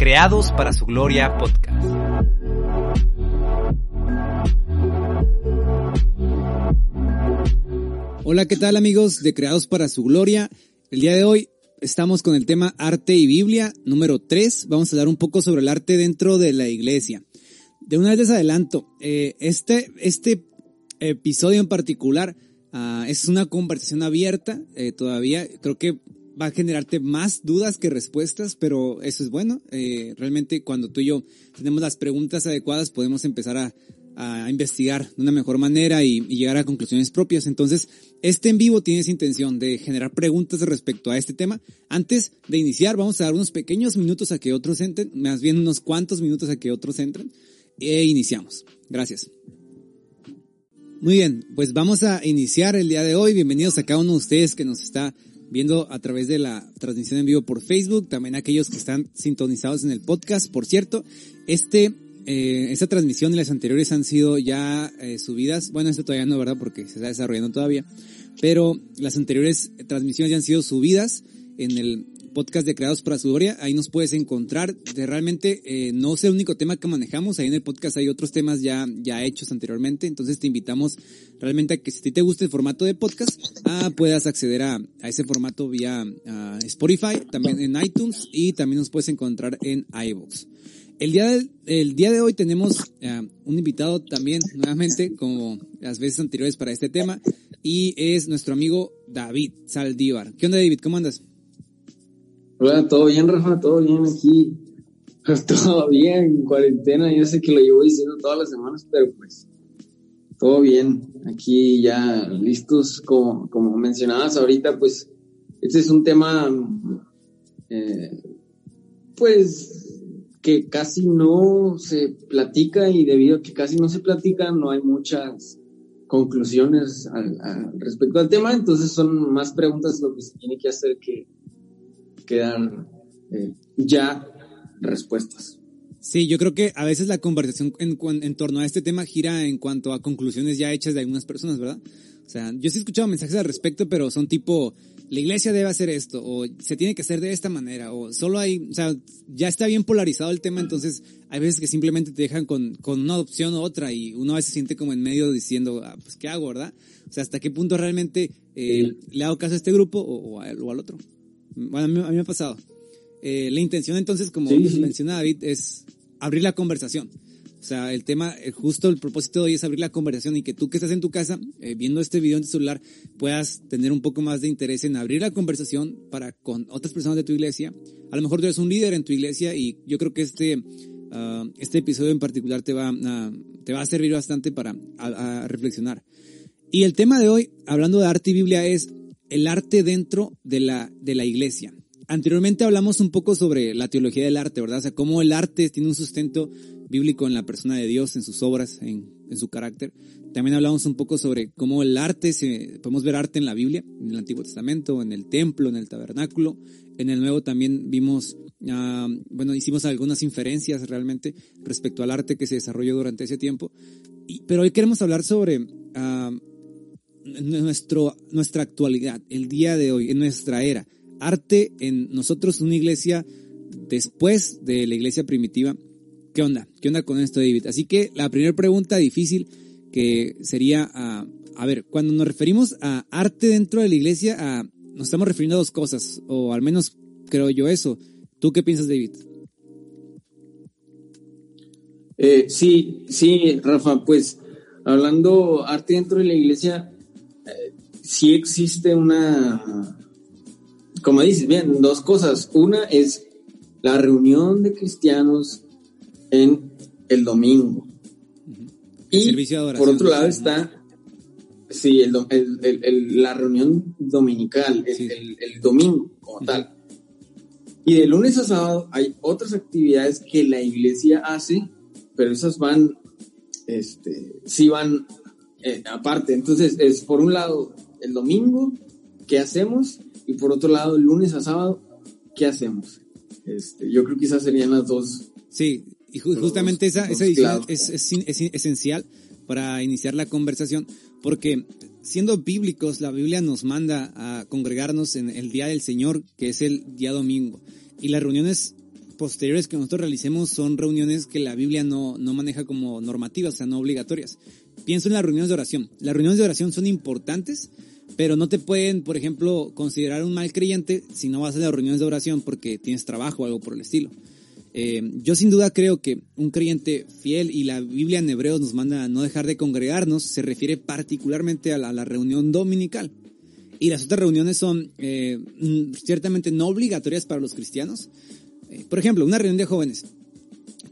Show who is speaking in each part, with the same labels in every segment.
Speaker 1: Creados para su Gloria podcast.
Speaker 2: Hola, ¿qué tal amigos de Creados para su Gloria? El día de hoy estamos con el tema Arte y Biblia número 3. Vamos a hablar un poco sobre el arte dentro de la iglesia. De una vez les adelanto, eh, este, este episodio en particular uh, es una conversación abierta eh, todavía. Creo que va a generarte más dudas que respuestas, pero eso es bueno. Eh, realmente cuando tú y yo tenemos las preguntas adecuadas podemos empezar a, investigar de una mejor manera y, y, llegar a conclusiones propias. Entonces, este en vivo tiene esa intención de generar preguntas respecto a este tema. Antes de iniciar, vamos a dar unos pequeños minutos a que otros entren, más bien unos cuantos minutos a que otros entren, e iniciamos. Gracias. Muy bien, pues vamos a iniciar el día de hoy. Bienvenidos a cada uno de ustedes que nos está viendo a través de la transmisión en vivo por Facebook, también aquellos que están sintonizados en el podcast. Por cierto, este eh, esta transmisión y las anteriores han sido ya eh, subidas. Bueno, esto todavía no, ¿verdad? Porque se está desarrollando todavía. Pero las anteriores transmisiones ya han sido subidas en el podcast de Creados para su. Ahí nos puedes encontrar. De realmente eh, no es el único tema que manejamos. Ahí en el podcast hay otros temas ya, ya hechos anteriormente. Entonces te invitamos realmente a que si te gusta el formato de podcast, ah, puedas acceder a, a, ese formato vía uh, Spotify, también en iTunes y también nos puedes encontrar en iVoox. El día, de, el día de hoy tenemos uh, un invitado también, nuevamente, como las veces anteriores para este tema, y es nuestro amigo David Saldívar. ¿Qué onda, David? ¿Cómo andas?
Speaker 3: Hola, ¿todo bien, Rafa? ¿Todo bien aquí? Todo bien, cuarentena, yo sé que lo llevo diciendo todas las semanas, pero pues todo bien. Aquí ya listos, como, como mencionabas ahorita, pues este es un tema, eh, pues que casi no se platica y debido a que casi no se platica, no hay muchas conclusiones al, respecto al tema, entonces son más preguntas lo que se tiene que hacer que quedan eh, ya respuestas.
Speaker 2: Sí, yo creo que a veces la conversación en, en, torno a este tema gira en cuanto a conclusiones ya hechas de algunas personas, ¿verdad? O sea, yo sí he escuchado mensajes al respecto, pero son tipo, la iglesia debe hacer esto, o se tiene que hacer de esta manera, o solo hay, o sea, ya está bien polarizado el tema, entonces hay veces que simplemente te dejan con, con una opción u otra y uno a veces se siente como en medio diciendo, ah, pues, ¿qué hago, verdad? O sea, ¿hasta qué punto realmente eh, sí. le hago caso a este grupo o, o, a, o al otro? Bueno, a mí, a mí me ha pasado. Eh, la intención entonces, como sí, sí. menciona David, es abrir la conversación. O sea, el tema, justo el propósito de hoy es abrir la conversación y que tú que estás en tu casa, eh, viendo este video en tu celular, puedas tener un poco más de interés en abrir la conversación para con otras personas de tu iglesia. A lo mejor tú eres un líder en tu iglesia y yo creo que este, uh, este episodio en particular te va, uh, te va a servir bastante para a, a reflexionar. Y el tema de hoy, hablando de arte y Biblia, es el arte dentro de la, de la iglesia. Anteriormente hablamos un poco sobre la teología del arte, ¿verdad? O sea, cómo el arte tiene un sustento bíblico en la persona de Dios, en sus obras, en, en su carácter. También hablamos un poco sobre cómo el arte, se, podemos ver arte en la Biblia, en el Antiguo Testamento, en el templo, en el tabernáculo. En el Nuevo también vimos, uh, bueno, hicimos algunas inferencias realmente respecto al arte que se desarrolló durante ese tiempo. Y, pero hoy queremos hablar sobre uh, nuestro, nuestra actualidad, el día de hoy, en nuestra era. Arte en nosotros, una iglesia después de la iglesia primitiva. ¿Qué onda? ¿Qué onda con esto, David? Así que la primera pregunta difícil que sería, a, a ver, cuando nos referimos a arte dentro de la iglesia, a, nos estamos refiriendo a dos cosas, o al menos creo yo eso. ¿Tú qué piensas, David?
Speaker 3: Eh, sí, sí, Rafa, pues hablando arte dentro de la iglesia, sí existe una, como dices bien, dos cosas. Una es la reunión de cristianos en el domingo.
Speaker 2: Uh -huh.
Speaker 3: Y por otro lado está, Sí, el, el, el, la reunión dominical, el, domingo como tal. Y de lunes a sábado hay otras actividades que la iglesia hace, pero esas van, este, sí van eh, aparte. Entonces, es por un lado el domingo, ¿qué hacemos? Y por otro lado, el lunes a sábado, ¿qué hacemos? Este, yo creo que esas serían las dos.
Speaker 2: Sí, y justamente esa, esa edición es, es, es, esencial para iniciar la conversación, porque siendo bíblicos, la Biblia nos manda a congregarnos en el día del Señor, que es el día domingo. Y las reuniones posteriores que nosotros realicemos son reuniones que la Biblia no, no maneja como normativas, o sea, no obligatorias. Pienso en las reuniones de oración. Las reuniones de oración son importantes, pero no te pueden, por ejemplo, considerar un mal creyente si no vas a las reuniones de oración porque tienes trabajo o algo por el estilo. Eh, yo sin duda creo que un creyente fiel, y la Biblia en Hebreos nos manda a no dejar de congregarnos, se refiere particularmente a la, reunión dominical. Y las otras reuniones son eh, mm, ciertamente no obligatorias para los cristianos. Eh, por ejemplo, una reunión de jóvenes.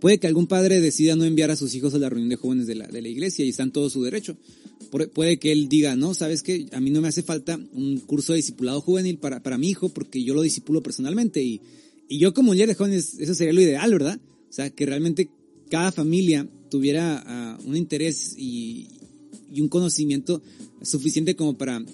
Speaker 2: Puede que algún padre decida no enviar a sus hijos a la reunión de jóvenes de la, de la iglesia y está en todo su derecho. Puede que él diga, no, sabes que a mí no me hace falta un curso de discipulado juvenil para, para mi hijo porque yo lo disipulo personalmente y, y yo como líder de jóvenes, eso sería lo ideal, ¿verdad? O sea, que realmente cada familia tuviera ah, un interés y, y, un conocimiento suficiente como para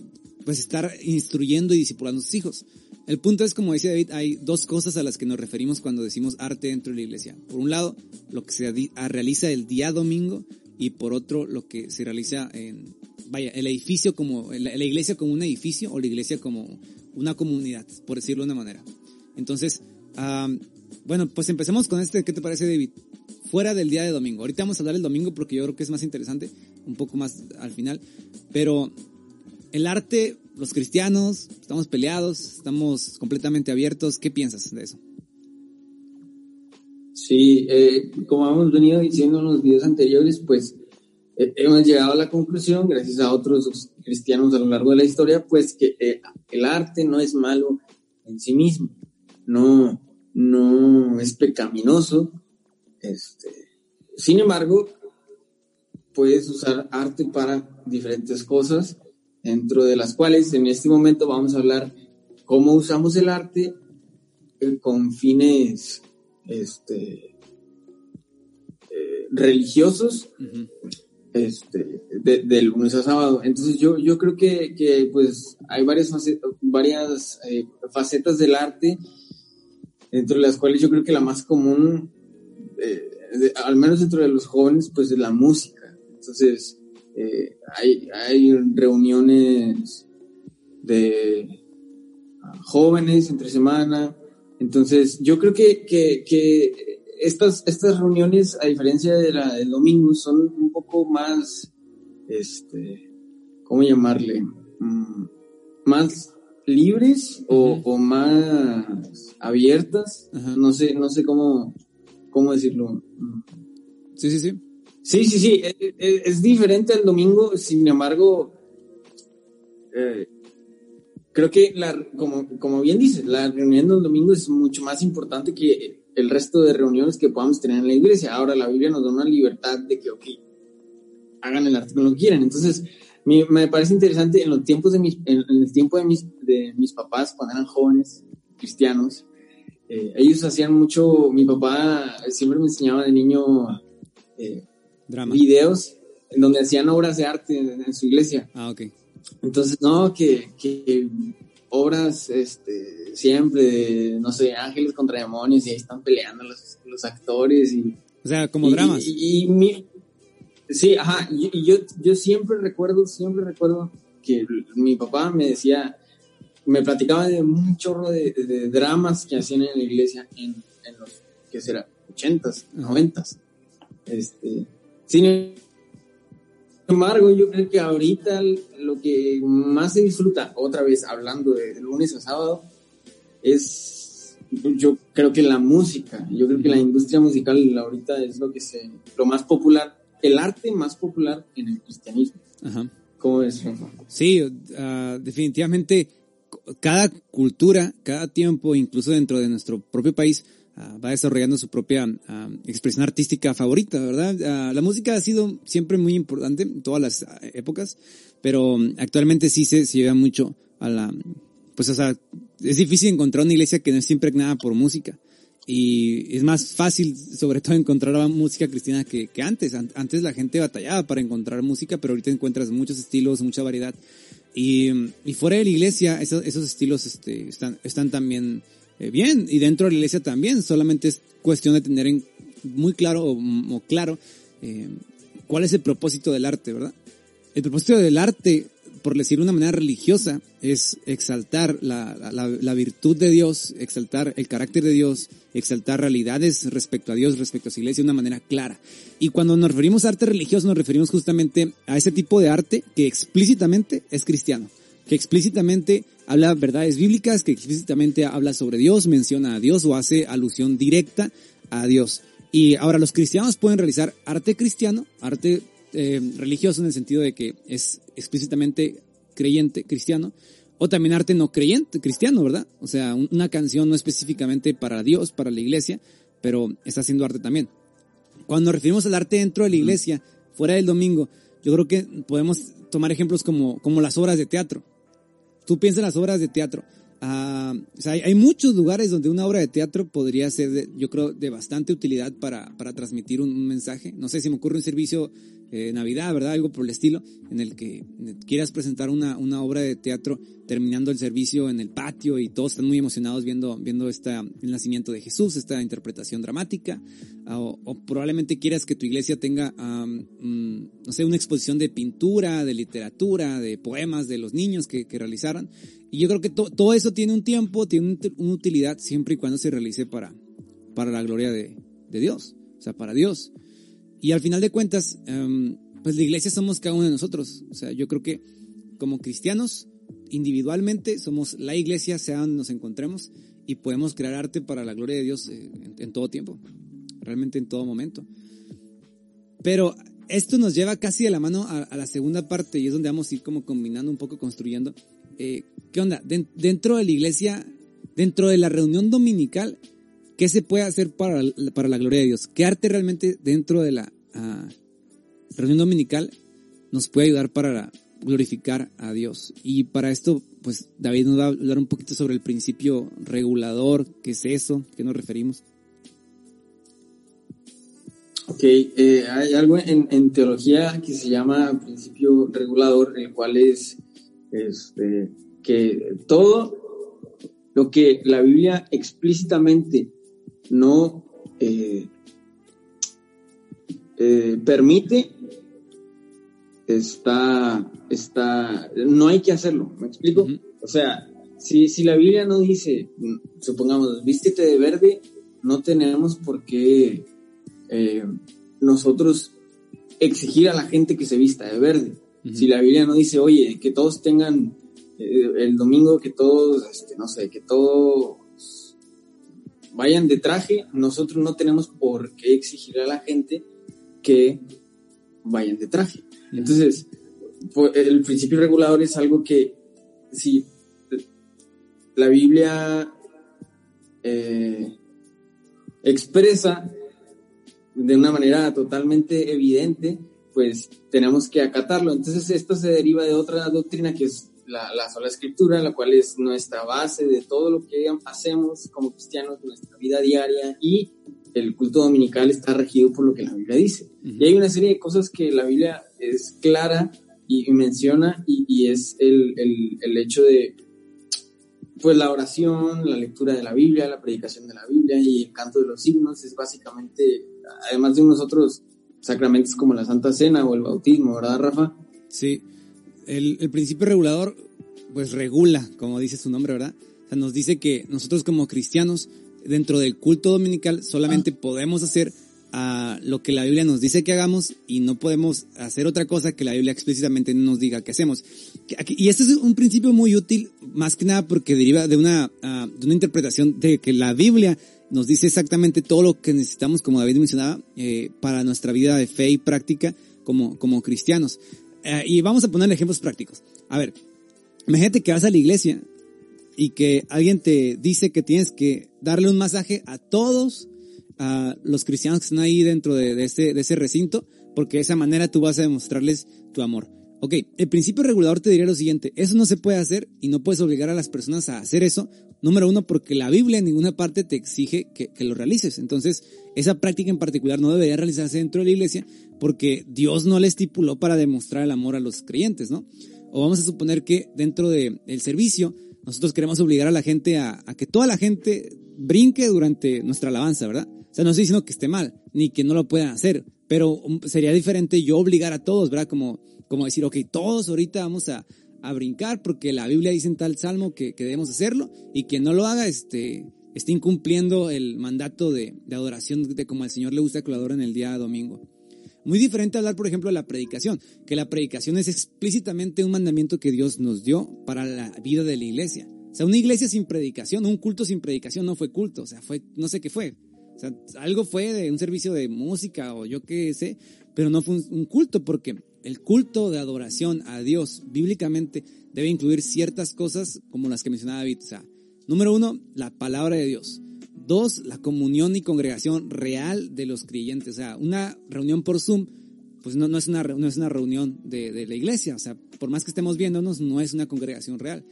Speaker 2: pues estar instruyendo y discipulando a sus hijos. El punto es, como decía David, hay dos cosas a las que nos referimos cuando decimos arte dentro de la iglesia. Por un lado, lo que se realiza el día domingo y por otro, lo que se realiza en, vaya, el edificio como, la, iglesia como un edificio o la iglesia como una comunidad, por decirlo de una manera. Entonces, bueno, pues empecemos con este, ¿qué te parece David? Fuera del día de domingo. Ahorita vamos a hablar del domingo porque yo creo que es más interesante, un poco más al final. Pero el arte, los cristianos, estamos peleados, estamos completamente abiertos. ¿Qué piensas de eso?
Speaker 3: Sí, eh, como hemos venido diciendo en los videos anteriores, pues eh, hemos llegado a la conclusión, gracias a otros cristianos a lo largo de la historia, pues que eh, el arte no es malo en sí mismo, no, no es pecaminoso. Este, sin embargo, puedes usar arte para diferentes cosas, dentro de las cuales en este momento vamos a hablar cómo usamos el arte eh, con fines este, eh, religiosos este, de, lunes a sábado. Entonces yo, yo creo que, que pues hay varias, varias eh, facetas del arte entre las cuales yo creo que la más común, eh, al menos dentro de los jóvenes, pues es la música. Entonces, eh, hay, hay reuniones de ah, jóvenes entre semana. Entonces, yo creo que, que, estas, estas reuniones, a diferencia de la del domingo, son un poco más, este, ¿cómo llamarle? Mm, más libres o, más abiertas. No sé, no sé cómo, cómo decirlo.
Speaker 2: Sí, sí, sí.
Speaker 3: Sí, sí, sí. E, e, es, diferente al domingo, sin embargo, eh, creo que la, como, como bien dices, la reunión del domingo es mucho más importante que el resto de reuniones que podamos tener en la iglesia. Ahora la Biblia nos da una libertad de que, ok, hagan el artículo que quieran. Entonces, me, parece interesante en los tiempos de mis, en, el tiempo de mis, de mis papás, cuando eran jóvenes cristianos, eh, ellos hacían mucho, mi papá siempre me enseñaba de niño eh, videos en donde hacían obras de arte en, su iglesia.
Speaker 2: Ah, ok.
Speaker 3: Entonces, no, que, que obras este, siempre de, no sé, ángeles contra demonios y ahí están peleando los, los actores y...
Speaker 2: O sea, como dramas.
Speaker 3: Y, y mi, Sí, ajá, y, yo, yo siempre recuerdo, siempre recuerdo que mi papá me decía, me platicaba de un chorro de, dramas que hacían en la iglesia en, en los, ¿qué será? 80s, 90s. Este, sin embargo, yo creo que ahorita lo que más se disfruta, otra vez hablando de lunes a sábado, es, yo creo que la música, yo creo que la industria musical ahorita es lo que se, lo más popular el arte más popular en el cristianismo. Ajá. ¿Cómo es,
Speaker 2: Sí, ah, definitivamente cada cultura, cada tiempo, incluso dentro de nuestro propio país, ah, va desarrollando su propia ah, expresión artística favorita, ¿verdad? la música ha sido siempre muy importante en todas las épocas, pero mm, actualmente sí se, se lleva mucho a la, pues o sea, es difícil encontrar una iglesia que no esté impregnada por música. Y es más fácil, sobre todo, encontrar música cristiana que, que antes. Antes la gente batallaba para encontrar música, pero ahorita encuentras muchos estilos, mucha variedad. Y, y fuera de la iglesia, esos, esos estilos este, están, están también bien. Y dentro de la iglesia también. Solamente es cuestión de tener en, muy claro o, claro eh, cuál es el propósito del arte, ¿verdad? El propósito del arte por decir de una manera religiosa, es exaltar la, la, la, virtud de Dios, exaltar el carácter de Dios, exaltar realidades respecto a Dios, respecto a su iglesia de una manera clara. Y cuando nos referimos a arte religioso, nos referimos justamente a ese tipo de arte que explícitamente es cristiano, que explícitamente habla verdades bíblicas, que explícitamente habla sobre Dios, menciona a Dios o hace alusión directa a Dios. Y ahora los cristianos pueden realizar arte cristiano, arte eh, religioso en el sentido de que es explícitamente creyente, cristiano, o también arte no creyente, cristiano, ¿verdad? O sea, una canción no específicamente para Dios, para la iglesia, pero está haciendo arte también. Cuando nos referimos al arte dentro de la iglesia, fuera del domingo, yo creo que podemos tomar ejemplos como, como las obras de teatro. Tú piensas en las obras de teatro. Ah, o sea, hay, muchos lugares donde una obra de teatro podría ser, yo creo, de bastante utilidad para, para transmitir un, mensaje. No sé si me ocurre un servicio eh, Navidad, ¿verdad? Algo por el estilo, en el que quieras presentar una, una obra de teatro terminando el servicio en el patio y todos están muy emocionados viendo, viendo esta, el nacimiento de Jesús, esta interpretación dramática, o, probablemente quieras que tu iglesia tenga, mm, no sé, una exposición de pintura, de literatura, de poemas de los niños que, que realizaran. Y yo creo que todo eso tiene un tiempo, tiene una utilidad siempre y cuando se realice para, para la gloria de, de Dios, o sea, para Dios. Y al final de cuentas, em, pues la iglesia somos cada uno de nosotros. O sea, yo creo que como cristianos, individualmente, somos la iglesia, sea donde nos encontremos, y podemos crear arte para la gloria de Dios eh, en, todo tiempo, realmente en todo momento. Pero esto nos lleva casi de la mano a, la segunda parte, y es donde vamos a ir como combinando un poco, construyendo. Eh, ¿Qué onda? dentro de la iglesia, dentro de la reunión dominical, ¿qué se puede hacer para, para la gloria de Dios? ¿Qué arte realmente dentro de la reunión dominical nos puede ayudar para glorificar a Dios. Y para esto, pues David nos va a hablar un poquito sobre el principio regulador, qué es eso, qué nos referimos.
Speaker 3: Ok, eh, hay algo en, teología que se llama principio regulador, el cual es este, que todo lo que la Biblia explícitamente no eh, eh, permite, está, está, no hay que hacerlo, ¿me explico? O sea, si, si la Biblia no dice, supongamos, vístete de verde, no tenemos por qué eh, nosotros exigir a la gente que se vista de verde. Si la Biblia no dice, oye, que todos tengan eh, el domingo, que todos, este, no sé, que todos vayan de traje, nosotros no tenemos por qué exigir a la gente que vayan de traje. Entonces, el principio regulador es algo que si la Biblia eh, expresa de una manera totalmente evidente, pues tenemos que acatarlo. Entonces esto se deriva de otra doctrina que es la, la, sola escritura, la cual es nuestra base de todo lo que hacemos como cristianos, nuestra vida diaria y el culto dominical está regido por lo que la Biblia dice. Y hay una serie de cosas que la Biblia es clara y, menciona y, es el, el, hecho de pues la oración, la lectura de la Biblia, la predicación de la Biblia y el canto de los signos es básicamente, además de unos otros sacramentos como la Santa Cena o el bautismo, ¿verdad, Rafa?
Speaker 2: Sí, el, el principio regulador pues regula, como dice su nombre, ¿verdad? O sea, nos dice que nosotros como cristianos dentro del culto dominical solamente ah. podemos hacer a lo que la Biblia nos dice que hagamos y no podemos hacer otra cosa que la Biblia explícitamente nos diga que hacemos. Y este es un principio muy útil, más que nada porque deriva de una, ah, de una interpretación de que la Biblia nos dice exactamente todo lo que necesitamos, como David mencionaba, eh, para nuestra vida de fe y práctica como, como cristianos. Eh, y vamos a poner ejemplos prácticos. A ver, imagínate que vas a la iglesia y que alguien te dice que tienes que darle un masaje a todos a los cristianos que están ahí dentro de, ese, de ese recinto, porque de esa manera tú vas a demostrarles tu amor. Ok, el principio regulador te diría lo siguiente, eso no se puede hacer y no puedes obligar a las personas a hacer eso, número uno, porque la Biblia en ninguna parte te exige que, lo realices. Entonces, esa práctica en particular no debería realizarse dentro de la iglesia porque Dios no le estipuló para demostrar el amor a los creyentes, ¿no? O vamos a suponer que dentro del servicio nosotros queremos obligar a la gente a, que toda la gente brinque durante nuestra alabanza, ¿verdad? O sea, no estoy diciendo que esté mal, ni que no lo puedan hacer, pero sería diferente yo obligar a todos, ¿verdad? Como, como decir, ok, todos ahorita vamos a, a brincar porque la Biblia dice en tal salmo que, que, debemos hacerlo y quien no lo haga, este, esté incumpliendo el mandato de, de adoración de como al Señor le gusta que lo adoren el día domingo. Muy diferente hablar, por ejemplo, de la predicación, que la predicación es explícitamente un mandamiento que Dios nos dio para la vida de la iglesia. O sea, una iglesia sin predicación, un culto sin predicación no fue culto, o sea, fue, no sé qué fue. O sea, algo fue de un servicio de música o yo qué sé, pero no fue un, culto porque el culto de adoración a Dios bíblicamente debe incluir ciertas cosas como las que mencionaba David. O sea, número uno, la palabra de Dios. Dos, la comunión y congregación real de los creyentes. O sea, una reunión por Zoom, pues no, no, es, una, no es una reunión de, de la iglesia. O sea, por más que estemos viéndonos, no es una congregación real.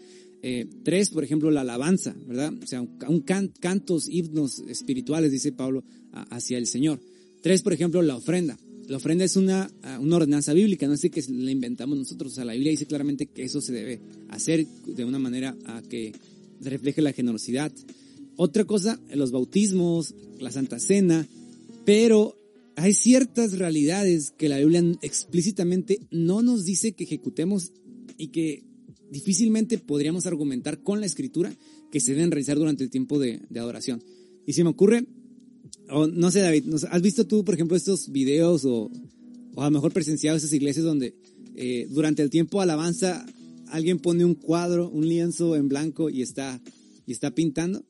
Speaker 2: Eh, tres, por ejemplo, la alabanza, ¿verdad? O sea, un, cantos, himnos espirituales, dice Pablo, hacia el Señor. Tres, por ejemplo, la ofrenda. La ofrenda es una, una ordenanza bíblica, no es que la inventamos nosotros. O sea, la Biblia dice claramente que eso se debe hacer de una manera a que refleje la generosidad. Otra cosa, los bautismos, la Santa Cena, pero hay ciertas realidades que la Biblia explícitamente no nos dice que ejecutemos y que difícilmente podríamos argumentar con la escritura que se deben realizar durante el tiempo de, adoración. Y se me ocurre, no sé David, ¿has visto tú, por ejemplo, estos videos o, o a lo mejor presenciado esas iglesias donde eh, durante el tiempo alabanza alguien pone un cuadro, un lienzo en blanco y está, y está pintando?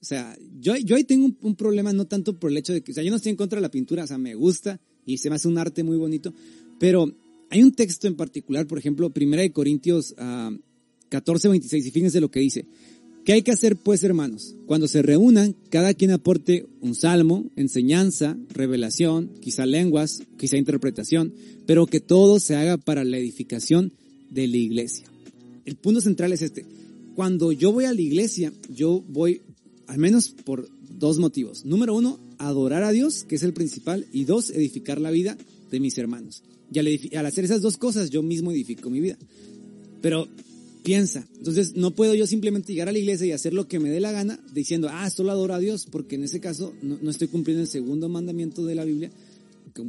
Speaker 2: O sea, yo, yo ahí tengo un, problema no tanto por el hecho de que, o sea, yo no estoy en contra de la pintura, o sea, me gusta y se me hace un arte muy bonito, pero hay un texto en particular, por ejemplo, Primera de Corintios 14, ah, 26, y fíjense lo que dice. ¿Qué hay que hacer pues, hermanos? Cuando se reúnan, cada quien aporte un salmo, enseñanza, revelación, quizá lenguas, quizá interpretación, pero que todo se haga para la edificación de la iglesia. El punto central es este. Cuando yo voy a la iglesia, yo voy al menos por dos motivos. Número uno, adorar a Dios, que es el principal, y dos, edificar la vida de mis hermanos. Y al, hacer esas dos cosas, yo mismo edifico mi vida. Pero piensa, entonces no puedo yo simplemente llegar a la iglesia y hacer lo que me dé la gana diciendo, ah, solo adoro a Dios, porque en ese caso no, estoy cumpliendo el segundo mandamiento de la Biblia,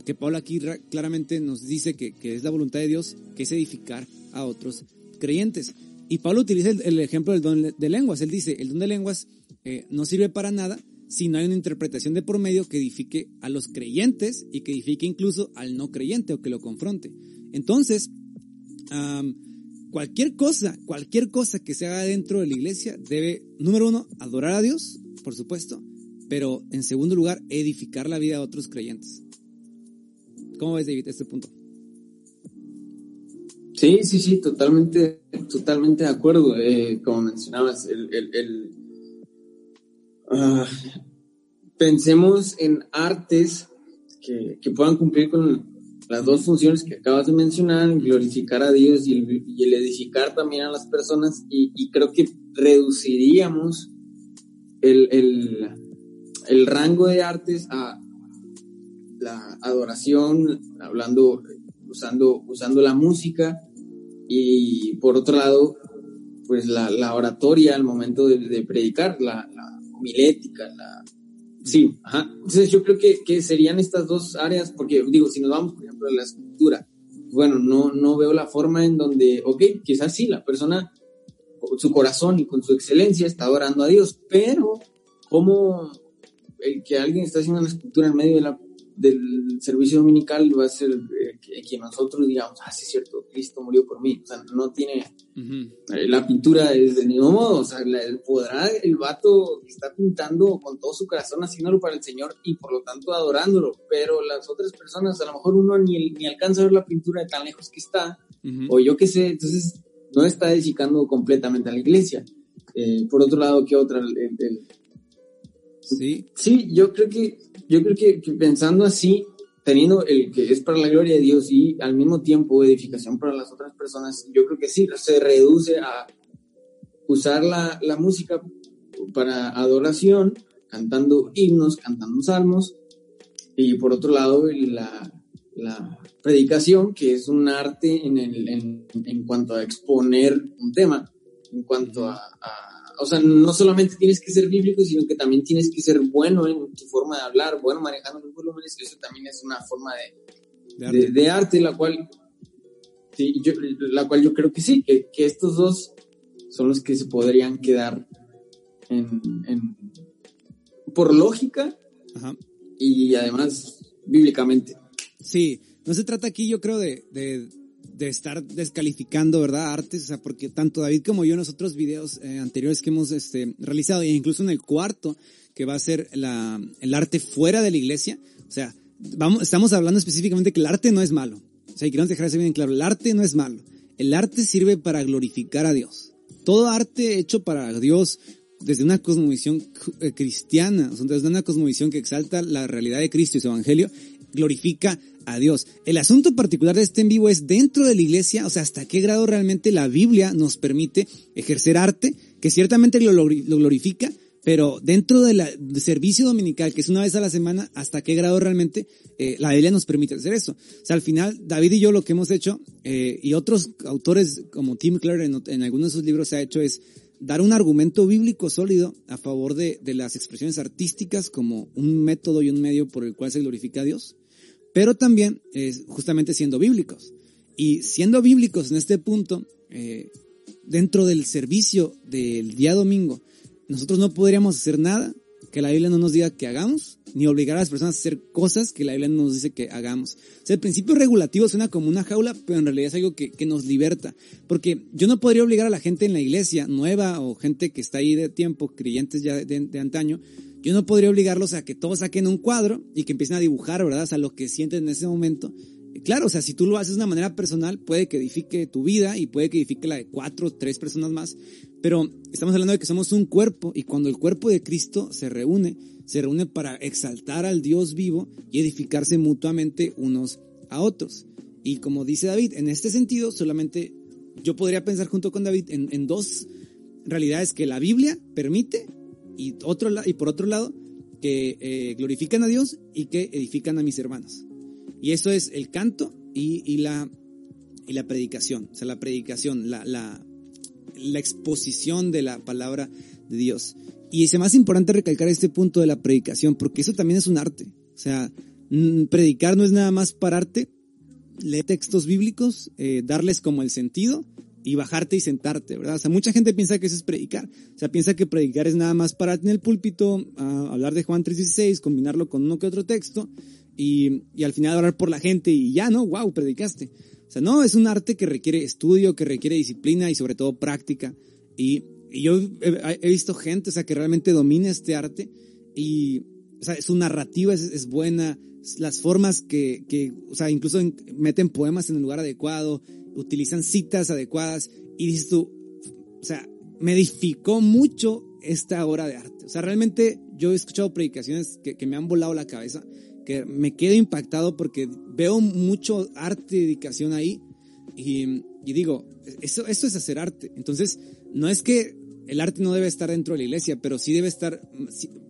Speaker 2: que, Pablo aquí claramente nos dice que, es la voluntad de Dios, que es edificar a otros creyentes. Y Pablo utiliza el, ejemplo del don de lenguas. Él dice, el don de lenguas eh, no sirve para nada si no hay una interpretación de por medio que edifique a los creyentes y que edifique incluso al no creyente o que lo confronte. Entonces, cualquier cosa, cualquier cosa que se haga dentro de la iglesia debe, número uno, adorar a Dios, por supuesto, pero en segundo lugar, edificar la vida de otros creyentes. ¿Cómo ves, David, este punto?
Speaker 3: Sí, sí, sí, totalmente, totalmente de acuerdo. Eh, como mencionabas, el, Ah, pensemos en artes que, puedan cumplir con las dos funciones que acabas de mencionar, glorificar a Dios y el, edificar también a las personas, y, creo que reduciríamos el, el, rango de artes a la adoración, hablando, usando, usando la música, y por otro lado, pues la, oratoria al momento de, predicar, la, milética, la... Sí, ajá. Entonces yo creo que, que, serían estas dos áreas, porque digo, si nos vamos, por ejemplo, a la escultura, bueno, no, no veo la forma en donde, ok, quizás sí, la persona, con su corazón y con su excelencia está adorando a Dios, pero ¿cómo el que alguien está haciendo una escultura en medio de la del servicio dominical va a ser eh, que, nosotros digamos, ah, sí es cierto, Cristo murió por mí. O sea, no tiene eh, la pintura es del mismo modo. O sea, podrá el vato está pintando con todo su corazón haciéndolo para el Señor y por lo tanto adorándolo. Pero las otras personas, a lo mejor uno ni, ni alcanza a ver la pintura de tan lejos que está, o yo qué sé, entonces no está edificando completamente a la iglesia. Eh, por otro lado, ¿qué otra? Sí. Sí, yo creo que yo creo que, pensando así, teniendo el que es para la gloria de Dios y al mismo tiempo edificación para las otras personas, yo creo que sí, se reduce a usar la, la música para adoración, cantando himnos, cantando salmos, y por otro lado la, la predicación, que es un arte en, el, en, en, cuanto a exponer un tema, en cuanto a, o sea, no solamente tienes que ser bíblico, sino que también tienes que ser bueno en tu forma de hablar, bueno manejando los volúmenes, eso también es una forma de, de, arte. la cual, sí, yo, la cual yo creo que sí, que, que estos dos son los que se podrían quedar en, en por lógica y además bíblicamente.
Speaker 2: Sí, no se trata aquí yo creo de, de, de, estar descalificando, ¿verdad? Artes, o sea, porque tanto David como yo en los otros videos eh, anteriores que hemos este, realizado, e incluso en el cuarto, que va a ser el arte fuera de la iglesia, o sea, vamos, estamos hablando específicamente que el arte no es malo. O sea, y queremos dejar eso bien claro, el arte no es malo. El arte sirve para glorificar a Dios. Todo arte hecho para Dios desde una cosmovisión eh, cristiana, desde una cosmovisión que exalta la realidad de Cristo y su evangelio, glorifica a Dios. El asunto particular de este en vivo es dentro de la iglesia, o sea, hasta qué grado realmente la Biblia nos permite ejercer arte, que ciertamente lo, glorifica, pero dentro del servicio dominical, que es una vez a la semana, hasta qué grado realmente eh, la Biblia nos permite hacer eso. O sea, al final, David y yo lo que hemos hecho, eh, y otros autores como Tim Clark en, en algunos de sus libros se ha hecho es dar un argumento bíblico sólido a favor de, de, las expresiones artísticas como un método y un medio por el cual se glorifica a Dios, pero también es justamente siendo bíblicos. Y siendo bíblicos en este punto, eh, dentro del servicio del día domingo, nosotros no podríamos hacer nada que la Biblia no nos diga que hagamos, ni obligar a las personas a hacer cosas que la Biblia no nos dice que hagamos. O sea, el principio regulativo suena como una jaula, pero en realidad es algo que, nos liberta. Porque yo no podría obligar a la gente en la iglesia nueva o gente que está ahí de tiempo, creyentes ya de antaño, yo no podría obligarlos a que todos saquen un cuadro y que empiecen a dibujar, ¿verdad? O sea, lo que sienten en ese momento. Claro, o sea, si tú lo haces de una manera personal, puede que edifique tu vida y puede que edifique la de cuatro o tres personas más, pero estamos hablando de que somos un cuerpo y cuando el cuerpo de Cristo se reúne, se reúne para exaltar al Dios vivo y edificarse mutuamente unos a otros. Y como dice David, en este sentido, solamente yo podría pensar junto con David en, en dos realidades que la Biblia permite y, otro, y por otro lado, que eh, glorifican a Dios y que edifican a mis hermanos. Y eso es el canto y, la, y la predicación, o sea, la predicación, la, la, la exposición de la palabra de Dios. Y es más importante recalcar este punto de la predicación, porque eso también es un arte. O sea, predicar no es nada más pararte, leer textos bíblicos, eh, darles como el sentido y bajarte y sentarte, ¿verdad? O sea, mucha gente piensa que eso es predicar. O sea, piensa que predicar es nada más pararte en el púlpito, a hablar de Juan 3.16, combinarlo con uno que otro texto y, y al final hablar por la gente y ya, ¿no? ¡Wow! Predicaste. O sea, no, es un arte que requiere estudio, que requiere disciplina y sobre todo práctica. Y, y yo he, he, visto gente, o sea, que realmente domina este arte y, o su narrativa es, es buena, las formas que, que, o sea, incluso meten poemas en el lugar adecuado, utilizan citas adecuadas y dices tú, o sea, me edificó mucho esta obra de arte. O sea, realmente yo he escuchado predicaciones que, que me han volado la cabeza, que me quedo impactado porque veo mucho arte y dedicación ahí y, y digo, eso, eso es hacer arte. Entonces, no es que el arte no debe estar dentro de la iglesia, pero sí debe estar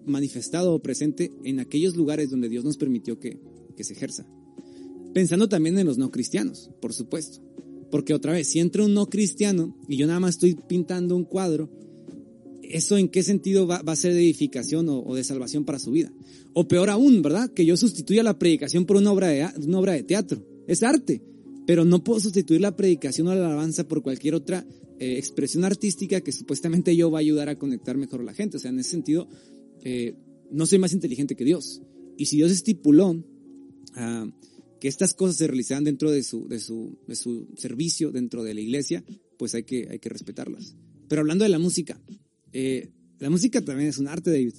Speaker 2: manifestado o presente en aquellos lugares donde Dios nos permitió que, que se ejerza. Pensando también en los no cristianos, por supuesto. Porque otra vez, si entra un no cristiano y yo nada más estoy pintando un cuadro, ¿eso en qué sentido va, va a ser de edificación o, o, de salvación para su vida? O peor aún, ¿verdad? Que yo sustituya la predicación por una obra de, una obra de teatro. Es arte, pero no puedo sustituir la predicación o la alabanza por cualquier otra eh, expresión artística que supuestamente yo va a ayudar a conectar mejor a la gente. O sea, en ese sentido, eh, no soy más inteligente que Dios. Y si Dios estipuló uh, que estas cosas se realizaran dentro de su, de su, de su servicio, dentro de la iglesia, pues hay que, hay que respetarlas. Pero hablando de la música, eh, la música también es un arte, David.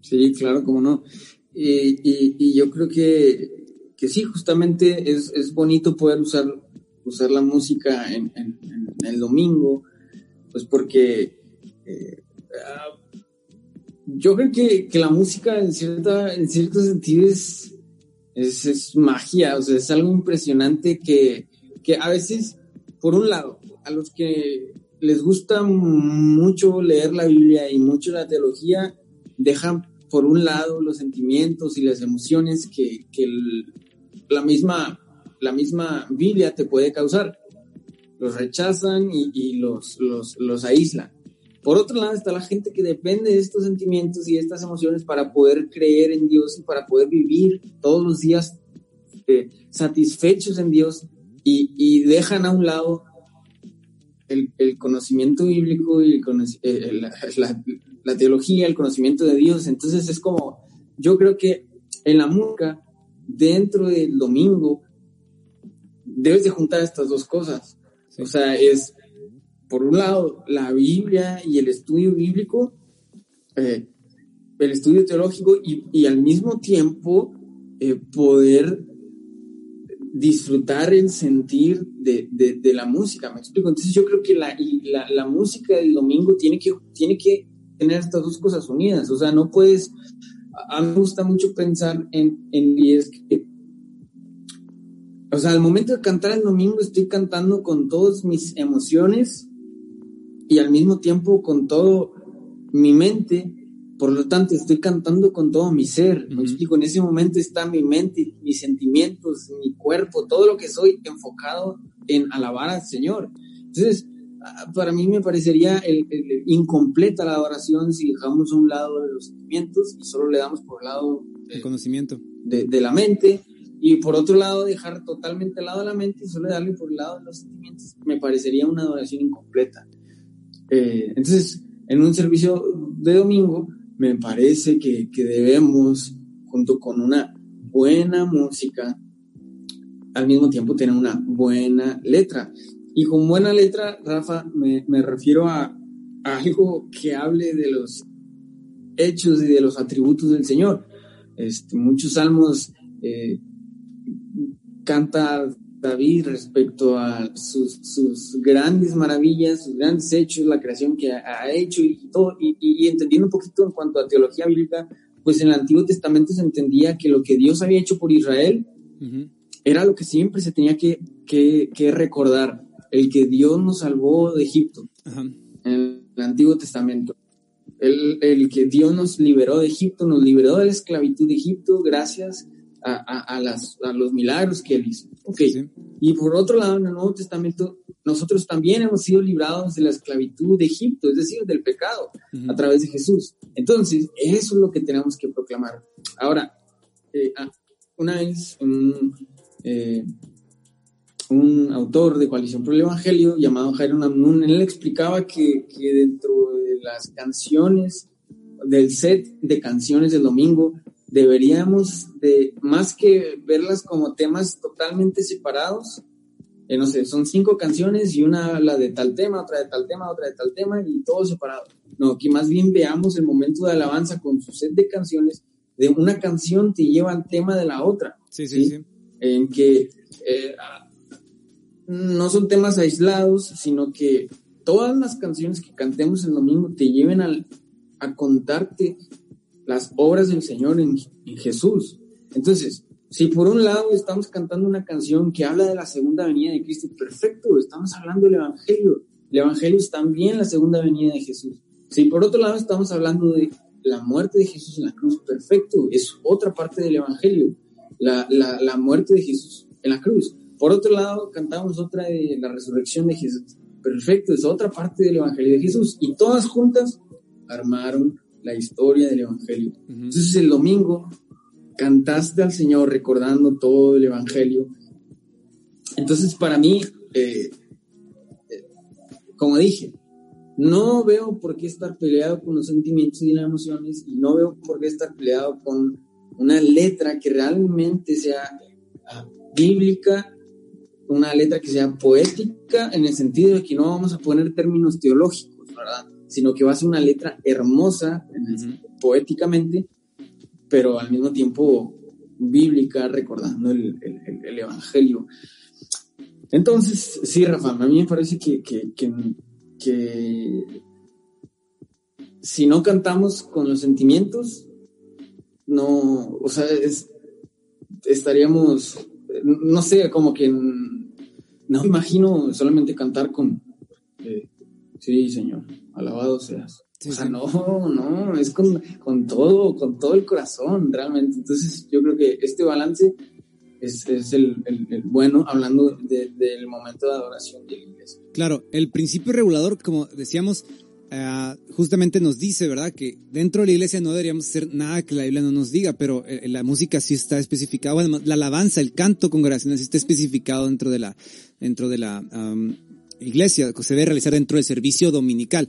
Speaker 3: Sí, claro, cómo no. Y, y, y yo creo que, que, sí, justamente es, es, bonito poder usar, usar la música en, el domingo, pues porque eh, yo creo que, que, la música en, cierta, en cierto sentido es, es, magia, o sea, es algo impresionante que, que a veces, por un lado, a los que les gusta mucho leer la Biblia y mucho la teología, dejan por un lado los sentimientos y las emociones que, que la, misma, la misma Biblia te puede causar. Los rechazan y, los, los, los aíslan. Por otro lado está la gente que depende de estos sentimientos y estas emociones para poder creer en Dios y para poder vivir todos los días eh, satisfechos en Dios y, dejan a un lado el, conocimiento bíblico y eh, la, la, la, teología, el conocimiento de Dios. Entonces es como, yo creo que en la música, dentro del domingo, debes de juntar estas dos cosas. O sea, es por un lado, la Biblia y el estudio bíblico, eh, el estudio teológico y, y al mismo tiempo eh, poder disfrutar el sentir de, de, de, la música, ¿me explico? Entonces yo creo que la, la, la, música del domingo tiene que, tiene que tener estas dos cosas unidas, o sea, no puedes, a mí me gusta mucho pensar en, en y es que, o sea, al momento de cantar el domingo estoy cantando con todas mis emociones, y al mismo tiempo con todo mi mente, por lo tanto estoy cantando con todo mi ser, ¿me explico? En ese momento está mi mente, mis sentimientos, mi cuerpo, todo lo que soy enfocado en alabar al Señor. Entonces, para mí me parecería el, incompleta la adoración si dejamos a un lado los sentimientos y solo le damos por el lado
Speaker 2: el conocimiento.
Speaker 3: de, de, la mente y por otro lado dejar totalmente al lado de la mente y solo darle por el lado de los sentimientos me parecería una adoración incompleta. Eh, entonces, en un servicio de domingo, me parece que, que, debemos, junto con una buena música, al mismo tiempo tener una buena letra. Y con buena letra, Rafa, me, me refiero a, algo que hable de los hechos y de los atributos del Señor. Este, muchos salmos eh, canta David respecto a sus, sus, grandes maravillas, sus grandes hechos, la creación que ha, hecho y todo, y, y, entendiendo un poquito en cuanto a teología bíblica, pues en el Antiguo Testamento se entendía que lo que Dios había hecho por Israel uh -huh. era lo que siempre se tenía que, que, que, recordar, el que Dios nos salvó de Egipto, uh -huh. en el Antiguo Testamento. El, el, que Dios nos liberó de Egipto, nos liberó de la esclavitud de Egipto gracias a, a, las, a los milagros que él hizo. Ok. Sí. Y por otro lado, en el Nuevo Testamento, nosotros también hemos sido librados de la esclavitud de Egipto, es decir, del pecado, uh -huh. a través de Jesús. Entonces, eso es lo que tenemos que proclamar. Ahora, eh, una vez un, eh, un autor de Coalición por el Evangelio llamado Jairo Namnun, él explicaba que, que dentro de las canciones, del set de canciones del domingo, deberíamos de, más que verlas como temas totalmente separados, eh, no sé, son cinco canciones y una la de tal tema, otra de tal tema, otra de tal tema y todo separado. No, que más bien veamos el momento de alabanza con su set de canciones, de una canción te lleva al tema de la otra.
Speaker 2: Sí, sí, sí. sí.
Speaker 3: En que eh, no son temas aislados, sino que todas las canciones que cantemos el domingo te lleven al, a contarte las obras del Señor en, en, Jesús. Entonces, si por un lado estamos cantando una canción que habla de la segunda venida de Cristo, perfecto, estamos hablando del Evangelio. El Evangelio es también la segunda venida de Jesús. Si por otro lado estamos hablando de la muerte de Jesús en la cruz, perfecto, es otra parte del Evangelio, la, la, la muerte de Jesús en la cruz. Por otro lado, cantamos otra de la resurrección de Jesús. Perfecto, es otra parte del Evangelio de Jesús. Y todas juntas armaron la historia del Evangelio. Uh -huh. Entonces el domingo cantaste al Señor recordando todo el Evangelio. Entonces para mí, eh, eh, como dije, no veo por qué estar peleado con los sentimientos y las emociones y no veo por qué estar peleado con una letra que realmente sea uh, bíblica, una letra que sea poética en el sentido de que no vamos a poner términos teológicos, ¿verdad? Sino que va a ser una letra hermosa, uh -huh. poéticamente, pero al mismo tiempo bíblica, recordando el, el, el, Evangelio. Entonces, sí, Rafa, a mí me parece que, que, que, que si no cantamos con los sentimientos, no, o sea, estaríamos, no sé, como que no me imagino solamente cantar con, eh, sí, Señor, alabado seas. o sea, no, no, es con, con, todo, con todo el corazón, realmente. Entonces, yo creo que este balance es, es el, el, bueno, hablando del momento de adoración de la iglesia.
Speaker 2: Claro, el principio regulador, como decíamos, uh, justamente nos dice, ¿verdad? Que dentro de la iglesia no deberíamos hacer nada que la Biblia no nos diga, pero eh, la música sí está especificada, bueno, la alabanza, el canto congregacional sí está especificado dentro de la, dentro de la um, iglesia, que se debe realizar dentro del servicio dominical.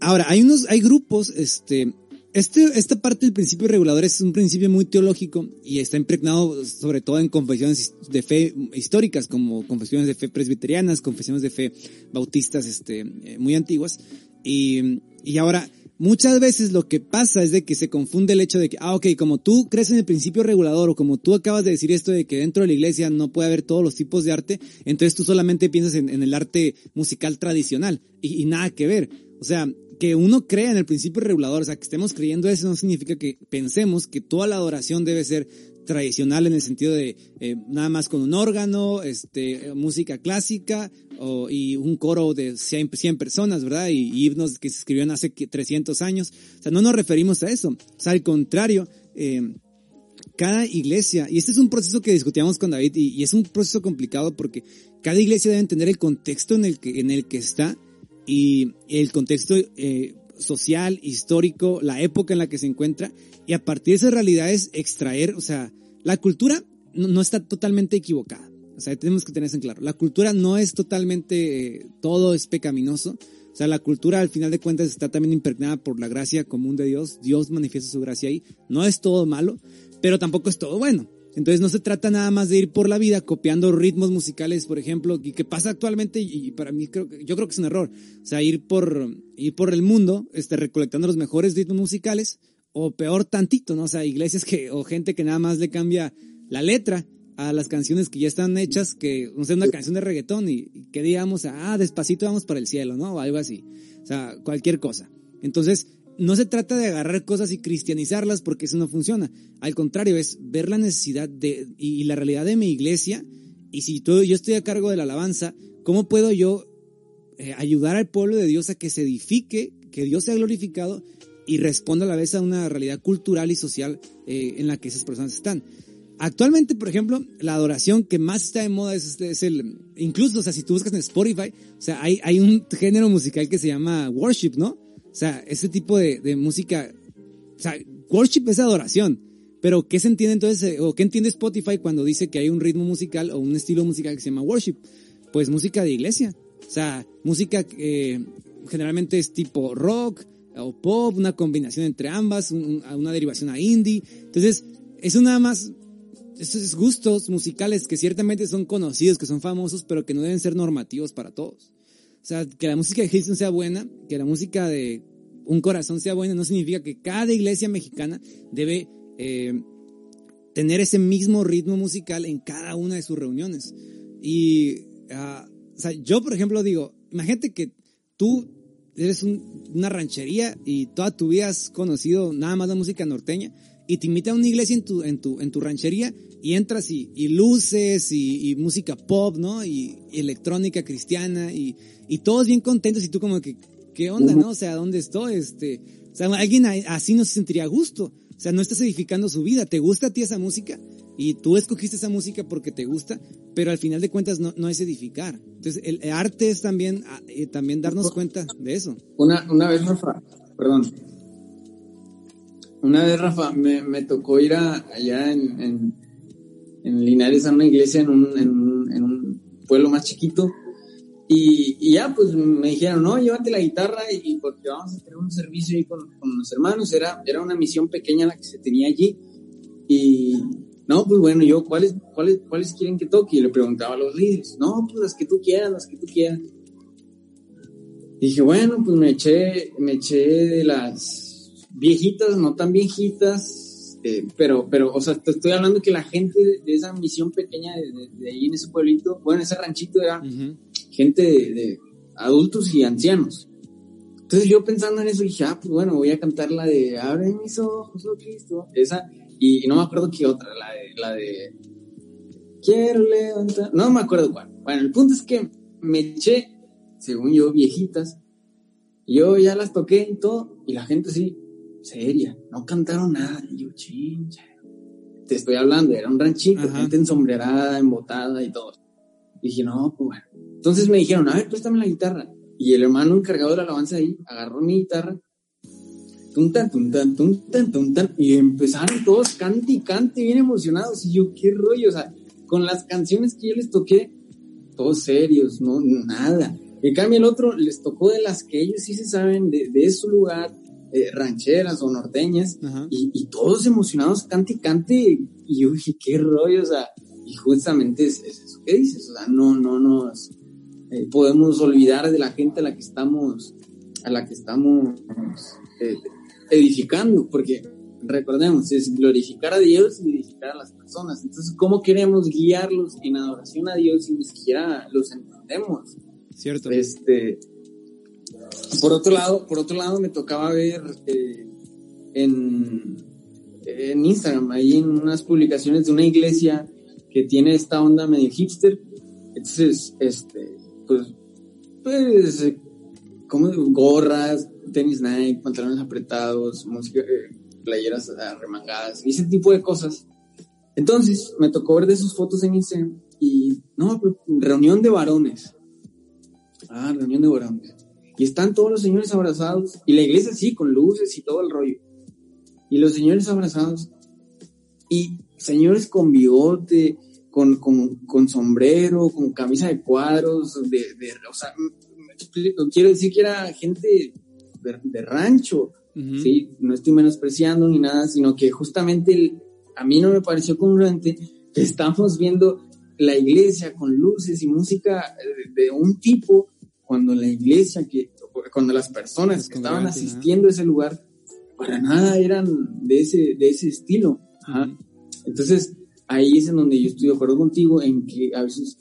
Speaker 2: Ahora, hay unos, hay grupos, este, este, esta parte del principio regulador es un principio muy teológico y está impregnado sobre todo en confesiones de fe históricas, como confesiones de fe presbiterianas, confesiones de fe bautistas este, eh, muy antiguas. Y, y ahora, muchas veces lo que pasa es de que se confunde el hecho de que, ah, ok, como tú crees en el principio regulador o como tú acabas de decir esto de que dentro de la iglesia no puede haber todos los tipos de arte, entonces tú solamente piensas en, el arte musical tradicional y, y, nada que ver. O sea, que uno crea en el principio regulador, o sea, que estemos creyendo eso no significa que pensemos que toda la adoración debe ser tradicional en el sentido de eh, nada más con un órgano, este, música clásica y un coro de 100, 100 personas, ¿verdad? Y, himnos que se escribieron hace 300 años. O sea, no nos referimos a eso. O sea, al contrario, eh, cada iglesia, y este es un proceso que discutíamos con David y, y, es un proceso complicado porque cada iglesia debe entender el contexto en el que, en el que está y el contexto eh, social, histórico, la época en la que se encuentra, y a partir de esas realidades extraer, o sea, la cultura no, está totalmente equivocada. O sea, tenemos que tener eso en claro. La cultura no es totalmente, eh, todo es pecaminoso. O sea, la cultura al final de cuentas está también impregnada por la gracia común de Dios. Dios manifiesta su gracia ahí. No es todo malo, pero tampoco es todo bueno. Entonces no se trata nada más de ir por la vida copiando ritmos musicales, por ejemplo, y que pasa actualmente y para mí creo yo creo que es un error. O sea, ir por ir por el mundo, este recolectando los mejores ritmos musicales o peor tantito, ¿no? O sea, iglesias que o gente que nada más le cambia la letra a las canciones que ya están hechas, que no sé, una canción de reggaetón y, que digamos, ah, despacito vamos para el cielo, ¿no? O algo así. O sea, cualquier cosa. Entonces, no se trata de agarrar cosas y cristianizarlas porque eso no funciona. Al contrario, es ver la necesidad de, y, la realidad de mi iglesia. Y si todo, yo estoy a cargo de la alabanza, ¿cómo puedo yo eh, ayudar al pueblo de Dios a que se edifique, que Dios sea glorificado y responda a la vez a una realidad cultural y social eh, en la que esas personas están? Actualmente, por ejemplo, la adoración que más está de moda es, el, incluso, o sea, si tú buscas en Spotify, o sea, hay, hay un género musical que se llama worship, ¿no? O sea, ese tipo de, de música, o sea, worship es adoración. Pero, ¿qué se entiende entonces, eh, o qué entiende Spotify cuando dice que hay un ritmo musical o un estilo musical que se llama worship? Pues música de iglesia. O sea, música eh, generalmente es tipo rock o pop, una combinación entre ambas, una derivación a indie. Entonces, eso nada más, esos gustos musicales que ciertamente son conocidos, que son famosos, pero que no deben ser normativos para todos. O sea, que la música de Hilson sea buena, que la música de un corazón sea buena, no significa que cada iglesia mexicana debe eh, tener ese mismo ritmo musical en cada una de sus reuniones. Y, uh, o sea, yo, por ejemplo, digo, imagínate que tú eres una ranchería y toda tu vida has conocido nada más la música norteña y te invita a una iglesia en tu, en tu, en tu ranchería y entras y, y luces y, y, música pop, ¿no? Y, electrónica cristiana y, y, todos bien contentos y tú como que, ¿qué onda, no? O sea, ¿dónde estoy? Este, o sea, alguien así no se sentiría a gusto. O sea, no estás edificando su vida. ¿Te gusta a ti esa música? Y tú escogiste esa música porque te gusta, pero al final de cuentas no, no es edificar. Entonces, el, arte es también, eh, también darnos cuenta de eso.
Speaker 3: Una, una vez, Rafa, perdón, una vez, Rafa, me, me tocó ir a, allá en, en, en, Linares a una iglesia en un, en, en un pueblo más chiquito. Y, y, ya, pues me dijeron, no, llévate la guitarra y, porque vamos a tener un servicio ahí con, con, los hermanos. Era, era una misión pequeña la que se tenía allí. Y no, pues bueno, yo, ¿cuáles, cuáles, cuáles quieren que toque? Y le preguntaba a los líderes, no, pues las que tú quieras, las que tú quieras. Y dije, bueno, pues me eché, me eché de las viejitas, no tan viejitas, eh, pero, pero, o sea, te estoy hablando que la gente de, esa misión pequeña de, ahí en ese pueblito, bueno, ese ranchito era gente de, adultos y ancianos. Entonces yo pensando en eso dije, ah, pues bueno, voy a cantar la de Abre mis ojos, oh Cristo. Esa, y, y, no me acuerdo qué otra, la de, la de Quiero levantar. No me acuerdo cuál. Bueno, el punto es que me eché, según yo, viejitas. Yo ya las toqué y todo, y la gente sí, seria, no cantaron nada. Y yo, chincha. Te estoy hablando, era un ranchito, Ajá. gente ensombrerada, embotada y todo. Y dije, no, pues bueno. Entonces me dijeron, a ver, préstame la guitarra. Y el hermano encargado de la alabanza ahí agarró mi guitarra, tuntan, tuntan, tuntan, tuntan, y empezaron todos cante y cante, bien emocionados. Y yo, qué rollo, o sea, con las canciones que yo les toqué, todos serios, no, nada. En cambio, el otro les tocó de las que ellos sí se saben de, de su lugar, eh, rancheras o norteñas, y, y, todos emocionados, cante y cante. Y dije, qué rollo, o sea, y justamente es, es eso que dices, o sea, no, no nos eh, podemos olvidar de la gente a la que estamos, a la que estamos eh, edificando, porque recordemos, es glorificar a Dios y glorificar a las personas. Entonces, ¿cómo queremos guiarlos en adoración a Dios si ni siquiera los entendemos?
Speaker 2: Cierto.
Speaker 3: Este, por otro lado, por otro lado me tocaba ver eh, en, en Instagram, ahí en unas publicaciones de una iglesia que tiene esta onda medio hipster. Entonces, este, pues, pues, como gorras, tenis Nike, pantalones apretados, música, eh, playeras remangadas, y ese tipo de cosas. Entonces, me tocó ver de sus fotos en Instagram y, no, pues, reunión de varones. Ah, reunión de varones. Y están todos los señores abrazados, y la iglesia sí, con luces y todo el rollo. Y los señores abrazados, y señores con bigote, con, con, con sombrero, con camisa de cuadros, de, de o sea, quiero decir que era gente de, de rancho, Uh-huh. ¿sí? No estoy menospreciando ni nada, sino que justamente el, a mí no me pareció congruente que estamos viendo la iglesia con luces y música de, de un tipo cuando la iglesia que cuando las personas que estaban asistiendo a ese lugar para nada eran de ese de ese estilo uh-huh. entonces ahí es en donde yo estoy de acuerdo contigo en que a veces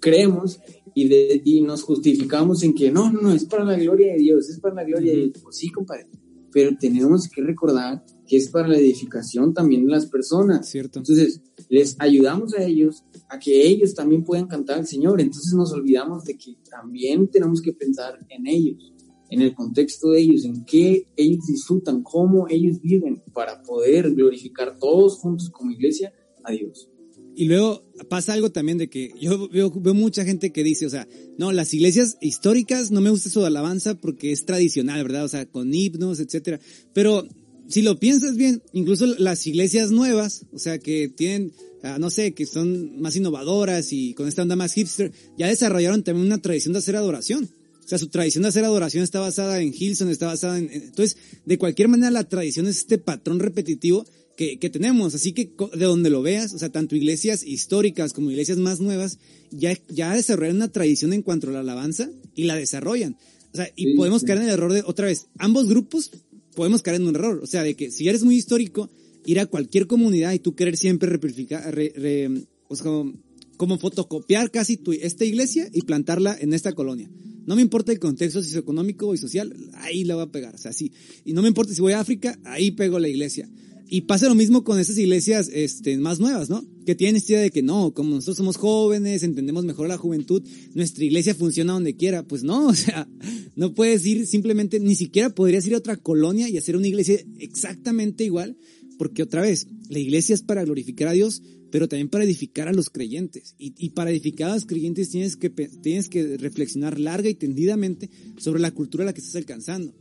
Speaker 3: creemos y, de, y nos justificamos en que no, no, no, es para la gloria de Dios, es para la gloria de Dios. Pues sí, compadre, pero tenemos que recordar que es para la edificación también de las personas.
Speaker 2: Cierto.
Speaker 3: Entonces, les ayudamos a ellos a que ellos también puedan cantar al Señor. Entonces nos olvidamos de que también tenemos que pensar en ellos, en el contexto de ellos, en qué ellos disfrutan, cómo ellos viven para poder glorificar todos juntos como iglesia a Dios.
Speaker 2: Y luego pasa algo también de que yo veo, veo, mucha gente que dice, o sea, no, las iglesias históricas no me gusta de alabanza porque es tradicional, ¿verdad? O sea, con himnos, etcétera. Pero si lo piensas bien, incluso las iglesias nuevas, o sea, que tienen, uh, no sé, que son más innovadoras y con esta onda más hipster, ya desarrollaron también una tradición de hacer adoración. O sea, su tradición de hacer adoración está basada en Hilson, está basada en... Entonces, de cualquier manera, la tradición es este patrón repetitivo que, que, tenemos. Así que de donde lo veas, o sea, tanto iglesias históricas como iglesias más nuevas, ya, ya desarrollan una tradición en cuanto a la alabanza y la desarrollan. O sea, y sí, podemos sí. caer en el error de, otra vez, ambos grupos podemos caer en un error. O sea, de que si eres muy histórico, ir a cualquier comunidad y tú querer siempre replicar, re, re, o sea, como, como, fotocopiar casi tu, esta iglesia y plantarla en esta colonia. No me importa el contexto socioeconómico y social, ahí la voy a pegar. O sea, sí. Y no me importa si voy a África, ahí pego la iglesia. Y pasa lo mismo con esas iglesias este, más nuevas, ¿no? Que tienen esta idea de que no, como nosotros somos jóvenes, entendemos mejor la juventud, nuestra iglesia funciona donde quiera. Pues no, o sea, no puedes ir simplemente, ni siquiera podrías ir a otra colonia y hacer una iglesia exactamente igual, porque otra vez, la iglesia es para glorificar a Dios, pero también para edificar a los creyentes. Y, y para edificar a los creyentes tienes que, tienes que reflexionar larga y tendidamente sobre la cultura a la que estás alcanzando.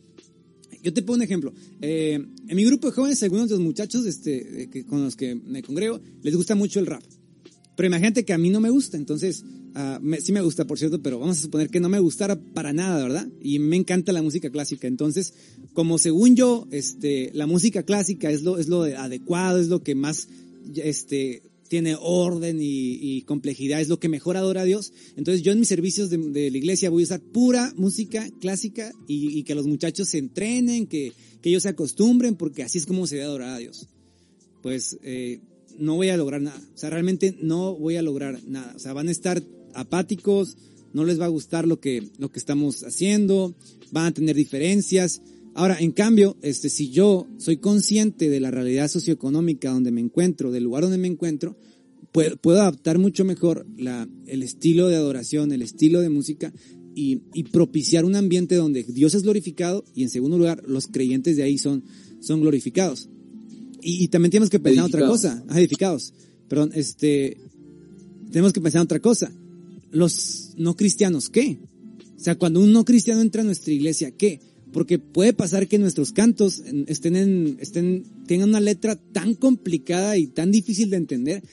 Speaker 2: Yo te pongo un ejemplo. Eh, en mi grupo de jóvenes, algunos de los muchachos este, que, con los que me congrego les gusta mucho el rap. Pero imagínate que a mí no me gusta, entonces, me, sí me gusta, por cierto, pero vamos a suponer que no me gustara para nada, ¿verdad? Y me encanta la música clásica. Entonces, como según yo, este, la música clásica es lo, es lo adecuado, es lo que más, este, tiene orden y, complejidad, es lo que mejor adora a Dios. Entonces yo en mis servicios de, la iglesia voy a usar pura música clásica y, y que los muchachos se entrenen, que, que, ellos se acostumbren, porque así es como se debe adorar a Dios. Pues eh, no voy a lograr nada, o sea, realmente no voy a lograr nada, o sea, van a estar apáticos, no les va a gustar lo que, lo que estamos haciendo, van a tener diferencias. Ahora, en cambio, este, si yo soy consciente de la realidad socioeconómica donde me encuentro, del lugar donde me encuentro, puedo, puedo adaptar mucho mejor la, el estilo de adoración, el estilo de música y, y, propiciar un ambiente donde Dios es glorificado y en segundo lugar los creyentes de ahí son, son glorificados. Y, y también tenemos que pensar otra cosa, ah, edificados. Perdón, este, tenemos que pensar otra cosa. Los no cristianos, ¿qué? O sea, cuando un no cristiano entra a nuestra iglesia, ¿qué? Porque puede pasar que nuestros cantos estén en, estén, tengan una letra tan complicada y tan difícil de entender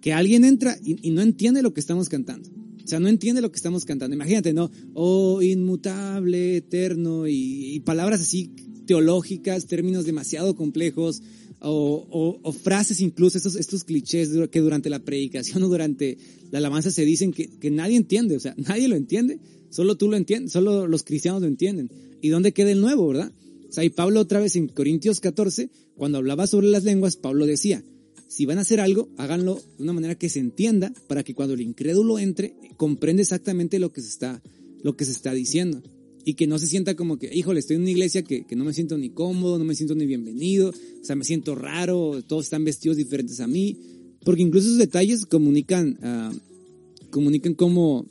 Speaker 2: que alguien entra y, y no entiende lo que estamos cantando. O sea, no entiende lo que estamos cantando. Imagínate, ¿no? Oh, inmutable, eterno, y, y palabras así teológicas, términos demasiado complejos, o, o, o, frases incluso, estos, estos clichés que durante la predicación o durante la alabanza se dicen que, que nadie entiende, o sea, nadie lo entiende, solo tú lo entiendes, solo los cristianos lo entienden. ¿Y dónde queda el nuevo, verdad? O sea, y Pablo otra vez en Corintios 14, cuando hablaba sobre las lenguas, Pablo decía, si van a hacer algo, háganlo de una manera que se entienda para que cuando el incrédulo entre, comprenda exactamente lo que se está, lo que se está diciendo y que no se sienta como que, híjole, estoy en una iglesia que, que, no me siento ni cómodo, no me siento ni bienvenido, o sea, me siento raro, todos están vestidos diferentes a mí, porque incluso esos detalles comunican, uh, comunican cómo,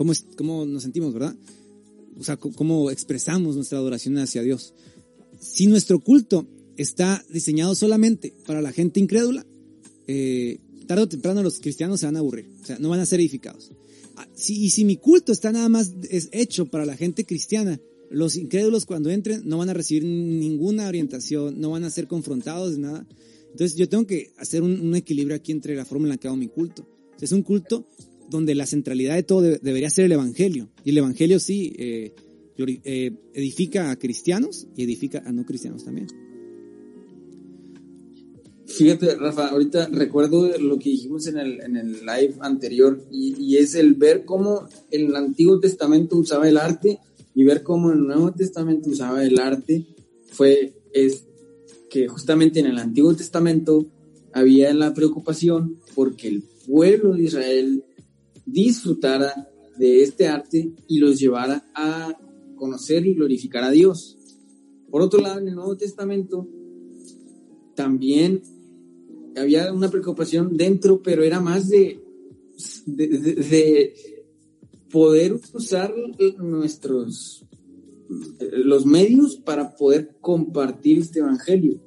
Speaker 2: cómo, cómo nos sentimos, ¿verdad? O sea, cómo expresamos nuestra adoración hacia Dios. Si nuestro culto está diseñado solamente para la gente incrédula, eh, tarde o temprano los cristianos se van a aburrir, o sea, no van a ser edificados. Si, y si mi culto está nada más es hecho para la gente cristiana, los incrédulos cuando entren no van a recibir ninguna orientación, no van a ser confrontados de nada. Entonces yo tengo que hacer un, un equilibrio aquí entre la forma en la que hago mi culto. Es un culto donde la centralidad de todo de, debería ser el Evangelio. Y el Evangelio sí eh, eh, edifica a cristianos y edifica a no cristianos también.
Speaker 3: Fíjate, Rafa, ahorita recuerdo lo que dijimos en el, en el live anterior y, y, es el ver cómo el Antiguo Testamento usaba el arte y ver cómo el Nuevo Testamento usaba el arte fue es que justamente en el Antiguo Testamento había la preocupación porque el pueblo de Israel disfrutara de este arte y los llevara a conocer y glorificar a Dios. Por otro lado, en el Nuevo Testamento también había una preocupación dentro, pero era más de, de, de, de poder usar nuestros los medios para poder compartir este evangelio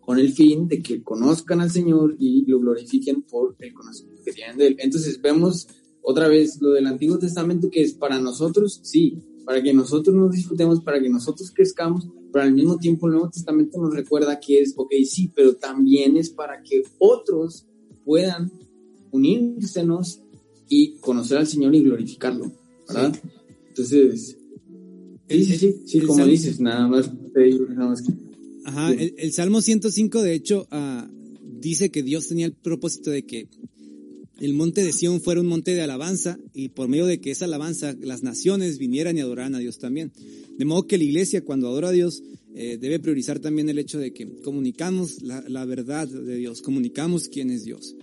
Speaker 3: con el fin de que conozcan al Señor y lo glorifiquen por el conocimiento que tienen de él. Entonces vemos otra vez lo del Antiguo Testamento que es para nosotros, sí, para que nosotros nos disfrutemos, para que nosotros crezcamos, pero al mismo tiempo el Nuevo Testamento nos recuerda que es, ok, sí, pero también es para que otros puedan unírsenos y conocer al Señor y glorificarlo, ¿verdad? Sí. Entonces, sí, sí, sí, sí como dices, nada más, nada más que...
Speaker 2: Ajá, el, el, Salmo 105 de hecho uh, dice que Dios tenía el propósito de que el monte de Sión fuera un monte de alabanza y por medio de que esa alabanza las naciones vinieran y adoraran a Dios también. De modo que la iglesia cuando adora a Dios eh, debe priorizar también el hecho de que comunicamos la, verdad de Dios, comunicamos quién es Dios.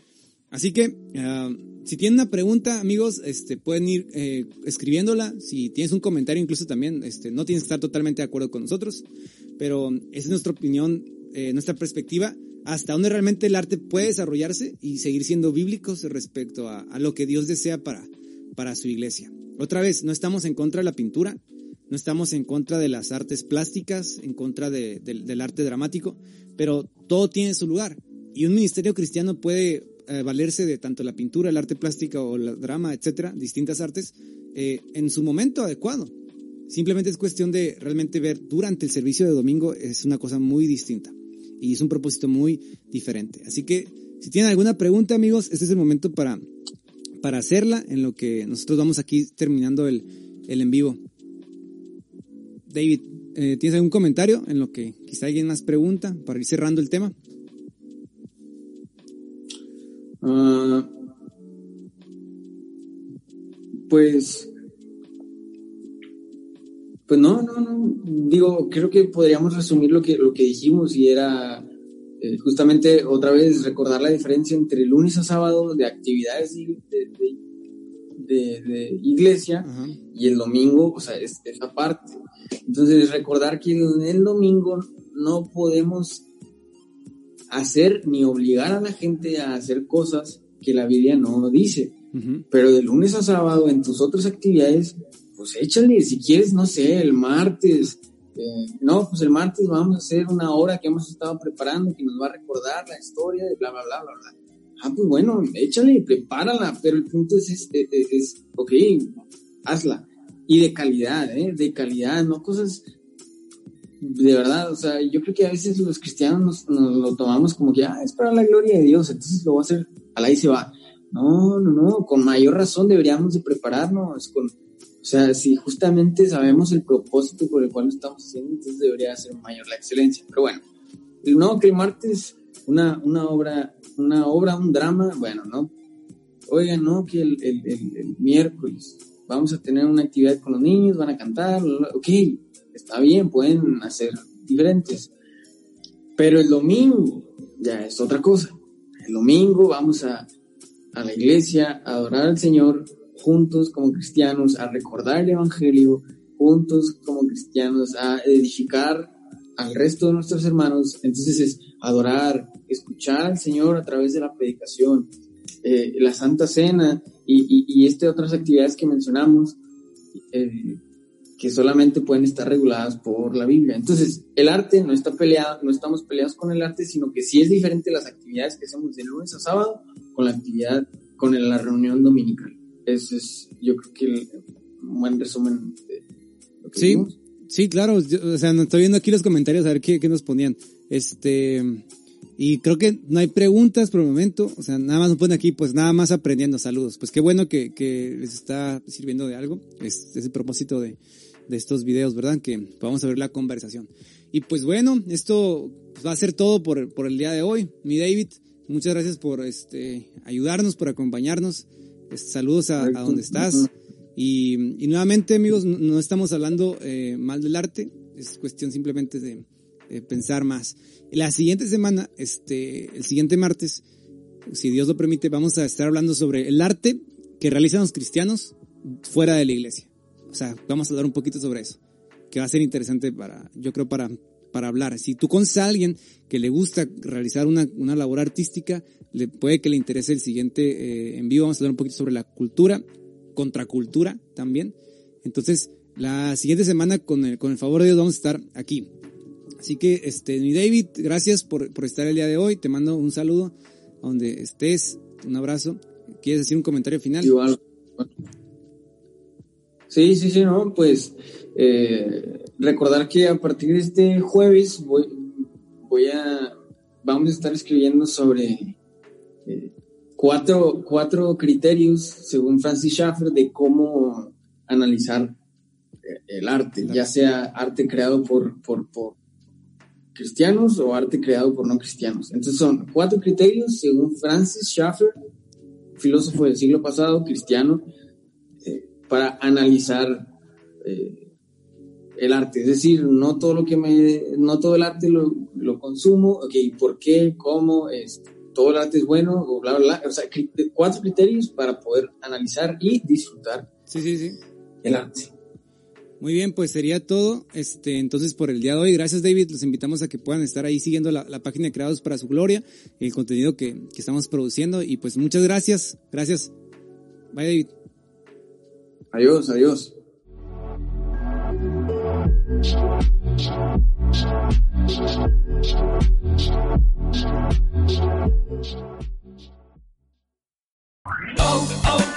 Speaker 2: Así que uh, si tienen una pregunta, amigos, este, pueden ir eh, escribiéndola. Si tienes un comentario, incluso también, este, no tienes que estar totalmente de acuerdo con nosotros, pero esa es nuestra opinión, eh, nuestra perspectiva hasta donde realmente el arte puede desarrollarse y seguir siendo bíblicos respecto a, lo que Dios desea para, para su iglesia. Otra vez, no estamos en contra de la pintura, no estamos en contra de las artes plásticas, en contra de, de, del arte dramático, pero todo tiene su lugar. Y un ministerio cristiano puede eh, valerse de tanto la pintura, el arte plástico o el drama, etcétera, distintas artes, eh, en su momento adecuado. Simplemente es cuestión de realmente ver durante el servicio de domingo, es una cosa muy distinta y es un propósito muy diferente. Así que si tienen alguna pregunta, amigos, este es el momento para, para hacerla en lo que nosotros vamos aquí terminando el, el en vivo. David, eh, ¿tienes algún comentario en lo que quizá alguien más pregunta para ir cerrando el tema?
Speaker 3: Uh, pues pues no, no, no. Digo, creo que podríamos resumir lo que, lo que dijimos y era eh, justamente otra vez recordar la diferencia entre lunes a sábado de actividades de, de, de, iglesia y el domingo, o sea, es esa parte. Entonces, recordar que el domingo no podemos hacer ni obligar a la gente a hacer cosas que la Biblia no dice. Pero de lunes a sábado, en tus otras actividades, pues échale, si quieres, no sé, el martes. Eh, no, pues el martes vamos a hacer una hora que hemos estado preparando que nos va a recordar la historia de bla, bla, bla, bla, bla. Ah, pues bueno, échale, prepárala, pero el punto es, es, es, ok, hazla. Y de calidad, ¿eh? De calidad, no cosas de verdad, o sea, yo creo que a veces los cristianos nos, lo tomamos como que, ah, es para la gloria de Dios, entonces lo voy a hacer, a la y se va. No, no, no, con mayor razón deberíamos de prepararnos, con, sea, si justamente sabemos el propósito por el cual lo estamos haciendo, entonces debería ser mayor la excelencia. Pero bueno, no, que el martes una, una obra, una obra, un drama, bueno, no. Oigan, no, que el, el, el, miércoles vamos a tener una actividad con los niños, van a cantar, ok, está bien, pueden hacer diferentes. Pero el domingo ya es otra cosa. El domingo vamos a, a la iglesia a adorar al Señor juntos como cristianos, a recordar el Evangelio juntos como cristianos, a edificar al resto de nuestros hermanos. Entonces es adorar, escuchar al Señor a través de la predicación, eh, la Santa Cena y, y, este otras actividades que mencionamos. Eh, que solamente pueden estar reguladas por la Biblia. Entonces, el arte no está peleado, no estamos peleados con el arte, sino que sí es diferente las actividades que hacemos de lunes a sábado con la actividad, con la reunión dominical. Ese es, yo creo que un buen resumen de
Speaker 2: lo que Sí, sí, claro. o sea, estoy viendo aquí los comentarios a ver qué, qué nos ponían. Este, y creo que no hay preguntas por el momento. O sea, nada más nos ponen aquí, pues nada más aprendiendo. Saludos. Pues qué bueno que, que les está sirviendo de algo. Es, es el propósito de, de estos videos, ¿verdad? Que vamos a ver la conversación. Y pues bueno, esto va a ser todo por, por el día de hoy. Mi David, muchas gracias por este, ayudarnos, por acompañarnos. Saludos a, donde estás. Y, y, nuevamente, amigos, no, estamos hablando eh, mal del arte, es cuestión simplemente de pensar más. La siguiente semana, este, el siguiente martes, si Dios lo permite, vamos a estar hablando sobre el arte que realizan los cristianos fuera de la iglesia. O sea, vamos a hablar un poquito sobre eso, que va a ser interesante para, yo creo, para, para hablar. Si tú conoces a alguien que le gusta realizar una, una labor artística, le puede que le interese el siguiente eh, en vivo. Vamos a hablar un poquito sobre la cultura, contracultura también. Entonces, la siguiente semana, con el, con el favor de Dios, vamos a estar aquí. Así que, este, mi David, gracias por, por estar el día de hoy. Te mando un saludo a donde estés, un abrazo. ¿Quieres decir un comentario final?
Speaker 3: Sí, sí, sí, no, pues eh, recordar que a partir de este jueves voy, voy a, vamos a estar escribiendo sobre eh, cuatro, cuatro criterios, según Francis Schaeffer, de cómo analizar eh, el arte, ya sea arte creado por, por, por cristianos o arte creado por no cristianos. Entonces son cuatro criterios según Francis Schaeffer, filósofo del siglo pasado, cristiano, para analizar eh, el arte. Es decir, no todo lo que me, no todo el arte lo, lo consumo, ok, ¿por qué? ¿Cómo? Es, todo el arte es bueno, o bla, bla, bla. O sea, cuatro criterios para poder analizar y disfrutar
Speaker 2: sí, sí, sí.
Speaker 3: el arte.
Speaker 2: Muy bien, pues sería todo. Este, entonces por el día de hoy, gracias David, los invitamos a que puedan estar ahí siguiendo la, la página de Creados para su Gloria, el contenido que, que estamos produciendo y pues muchas gracias, gracias. Bye David.
Speaker 3: Adiós, adiós.
Speaker 4: Oh, oh,